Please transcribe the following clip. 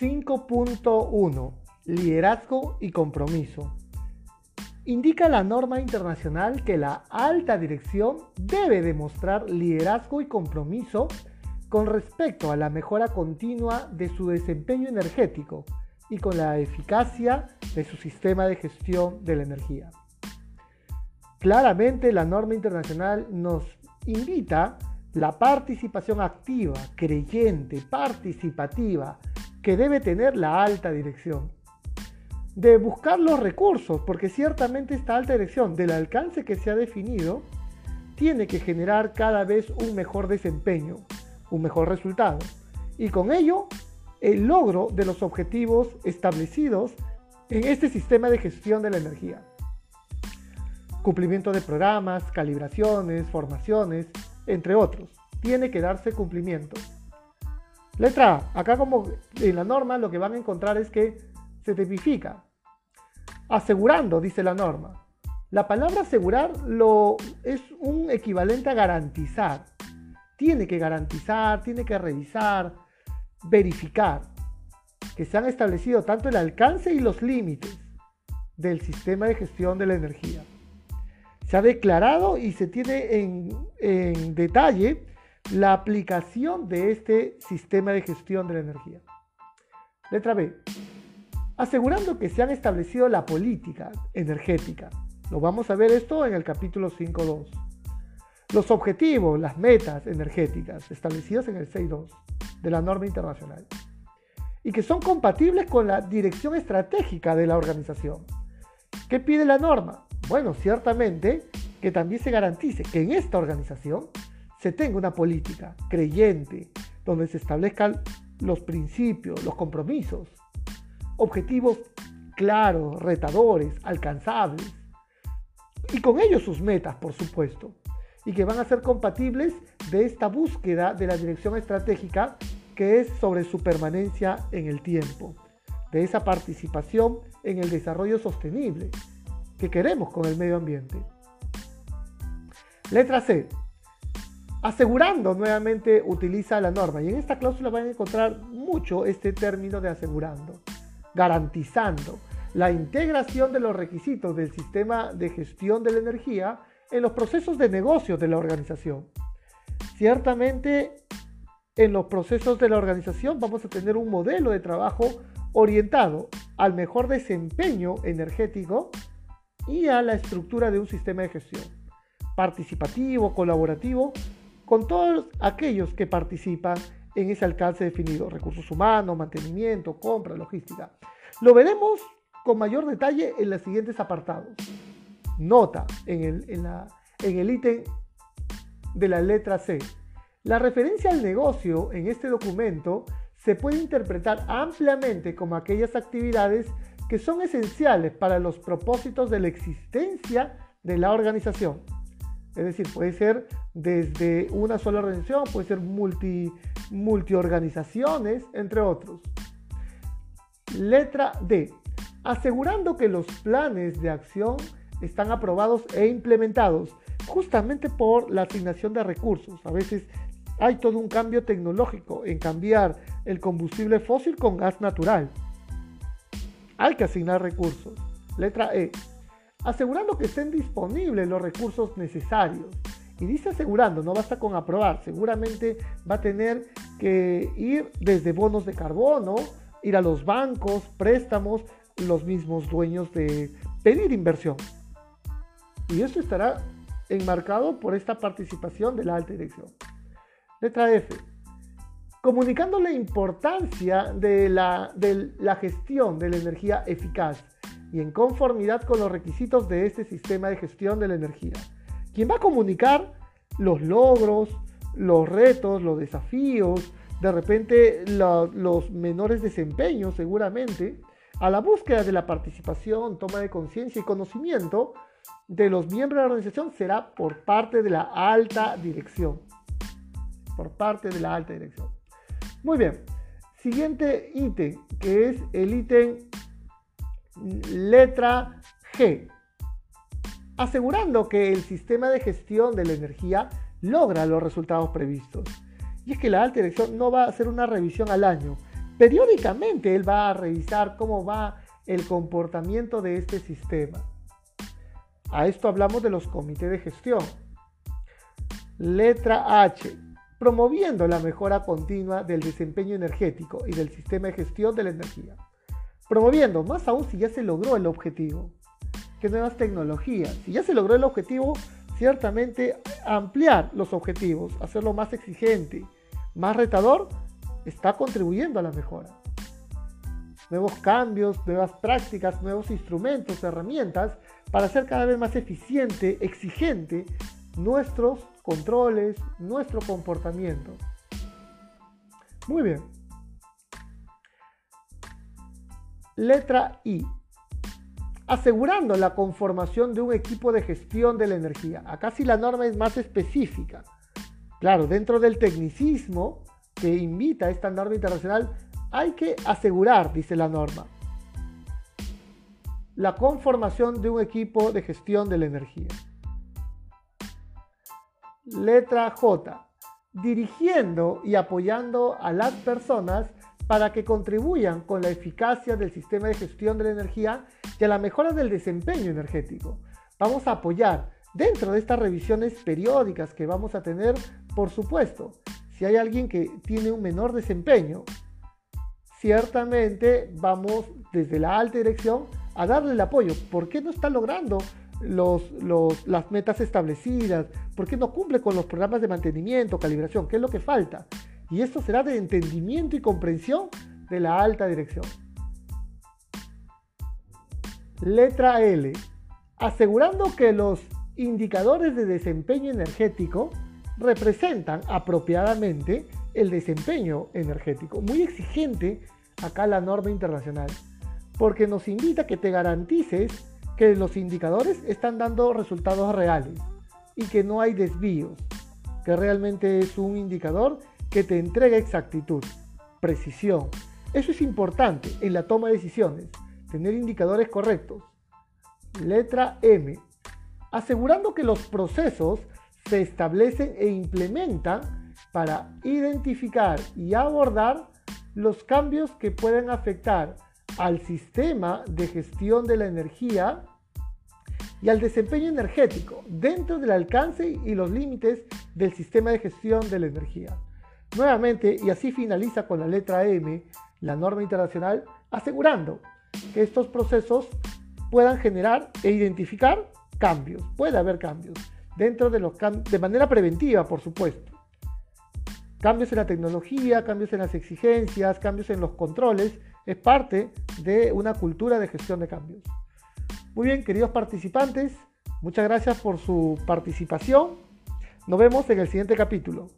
5.1 Liderazgo y compromiso. Indica la norma internacional que la alta dirección debe demostrar liderazgo y compromiso con respecto a la mejora continua de su desempeño energético y con la eficacia de su sistema de gestión de la energía. Claramente la norma internacional nos invita la participación activa, creyente, participativa que debe tener la alta dirección. De buscar los recursos, porque ciertamente esta alta dirección, del alcance que se ha definido, tiene que generar cada vez un mejor desempeño, un mejor resultado. Y con ello, el logro de los objetivos establecidos en este sistema de gestión de la energía. Cumplimiento de programas, calibraciones, formaciones, entre otros. Tiene que darse cumplimiento. Letra A. Acá como en la norma lo que van a encontrar es que se tipifica. Asegurando, dice la norma. La palabra asegurar lo, es un equivalente a garantizar. Tiene que garantizar, tiene que revisar, verificar que se han establecido tanto el alcance y los límites del sistema de gestión de la energía. Se ha declarado y se tiene en, detalle la aplicación de este sistema de gestión de la energía. Letra B. Asegurando que se han establecido la política energética. Lo vamos a ver esto en el capítulo 5.2. Los objetivos, las metas energéticas establecidas en el 6.2 de la norma internacional y que son compatibles con la dirección estratégica de la organización. ¿Qué pide la norma? Bueno, ciertamente que también se garantice que en esta organización se tenga una política creyente, donde se establezcan los principios, los compromisos, objetivos claros, retadores, alcanzables, y con ellos sus metas, por supuesto, y que van a ser compatibles de esta búsqueda de la dirección estratégica que es sobre su permanencia en el tiempo, de esa participación en el desarrollo sostenible que queremos con el medio ambiente. Letra C. Asegurando nuevamente utiliza la norma y en esta cláusula van a encontrar mucho este término de asegurando, garantizando la integración de los requisitos del sistema de gestión de la energía en los procesos de negocio de la organización. Ciertamente en los procesos de la organización vamos a tener un modelo de trabajo orientado al mejor desempeño energético y a la estructura de un sistema de gestión participativo, colaborativo, con todos aquellos que participan en ese alcance definido, recursos humanos, mantenimiento, compra, logística. Lo veremos con mayor detalle en los siguientes apartados. Nota en el, en en el ítem de la letra C. La referencia al negocio en este documento se puede interpretar ampliamente como aquellas actividades que son esenciales para los propósitos de la existencia de la organización. Es decir, puede ser desde una sola organización, puede ser multi, multiorganizaciones, entre otros. Letra D. Asegurando que los planes de acción están aprobados e implementados justamente por la asignación de recursos. A veces hay todo un cambio tecnológico en cambiar el combustible fósil con gas natural. Hay que asignar recursos. Letra E. Asegurando que estén disponibles los recursos necesarios. Y dice asegurando, no basta con aprobar. Seguramente va a tener que ir desde bonos de carbono, ir a los bancos, préstamos, los mismos dueños de pedir inversión. Y esto estará enmarcado por esta participación de la alta dirección. Letra F. Comunicando la importancia de la, de la gestión de la energía eficaz y en conformidad con los requisitos de este sistema de gestión de la energía. Quien va a comunicar los logros, los retos, los desafíos, de repente los menores desempeños seguramente, a la búsqueda de la participación, toma de conciencia y conocimiento de los miembros de la organización será por parte de la alta dirección por parte de la alta dirección. Muy bien, siguiente ítem, que es el ítem letra G. Asegurando que el sistema de gestión de la energía logra los resultados previstos. Y es que la alta dirección no va a hacer una revisión al año, Periódicamente él va a revisar cómo va el comportamiento de este sistema. A esto hablamos de los comités de gestión. Letra H. Promoviendo la mejora continua del desempeño energético y del sistema de gestión de la energía. Promoviendo, más aún si ya se logró el objetivo. ¿Qué nuevas tecnologías? Si ya se logró el objetivo, ciertamente ampliar los objetivos, hacerlo más exigente, más retador, está contribuyendo a la mejora. Nuevos cambios, nuevas prácticas, nuevos instrumentos, herramientas para hacer cada vez más eficiente, exigente nuestros controles, nuestro comportamiento. Muy bien. Letra I. Asegurando la conformación de un equipo de gestión de la energía. Acá sí la norma es más específica. Claro, dentro del tecnicismo que invita a esta norma internacional, hay que asegurar, dice la norma, la conformación de un equipo de gestión de la energía. Letra J. Dirigiendo y apoyando a las personas para que contribuyan con la eficacia del sistema de gestión de la energía y a la mejora del desempeño energético. Vamos a apoyar dentro de estas revisiones periódicas que vamos a tener, por supuesto, si hay alguien que tiene un menor desempeño, ciertamente vamos desde la alta dirección a darle el apoyo. ¿Por qué no está logrando las metas establecidas? ¿Por qué no cumple con los programas de mantenimiento, calibración? ¿Qué es lo que falta? Y esto será de entendimiento y comprensión de la alta dirección. Letra L. Asegurando que los indicadores de desempeño energético representan apropiadamente el desempeño energético. Muy exigente acá la norma internacional, porque nos invita a que te garantices que los indicadores están dando resultados reales y que no hay desvíos, que realmente es un indicador que te entrega exactitud, precisión. Eso es importante en la toma de decisiones, tener indicadores correctos. Letra M. Asegurando que los procesos se establecen e implementan para identificar y abordar los cambios que pueden afectar al sistema de gestión de la energía y al desempeño energético dentro del alcance y los límites del sistema de gestión de la energía. Nuevamente, y así finaliza con la letra M, la norma internacional, asegurando que estos procesos puedan generar e identificar cambios. Puede haber cambios dentro de los de manera preventiva, por supuesto. Cambios en la tecnología, cambios en las exigencias, cambios en los controles, es parte de una cultura de gestión de cambios. Muy bien, queridos participantes, muchas gracias por su participación. Nos vemos en el siguiente capítulo.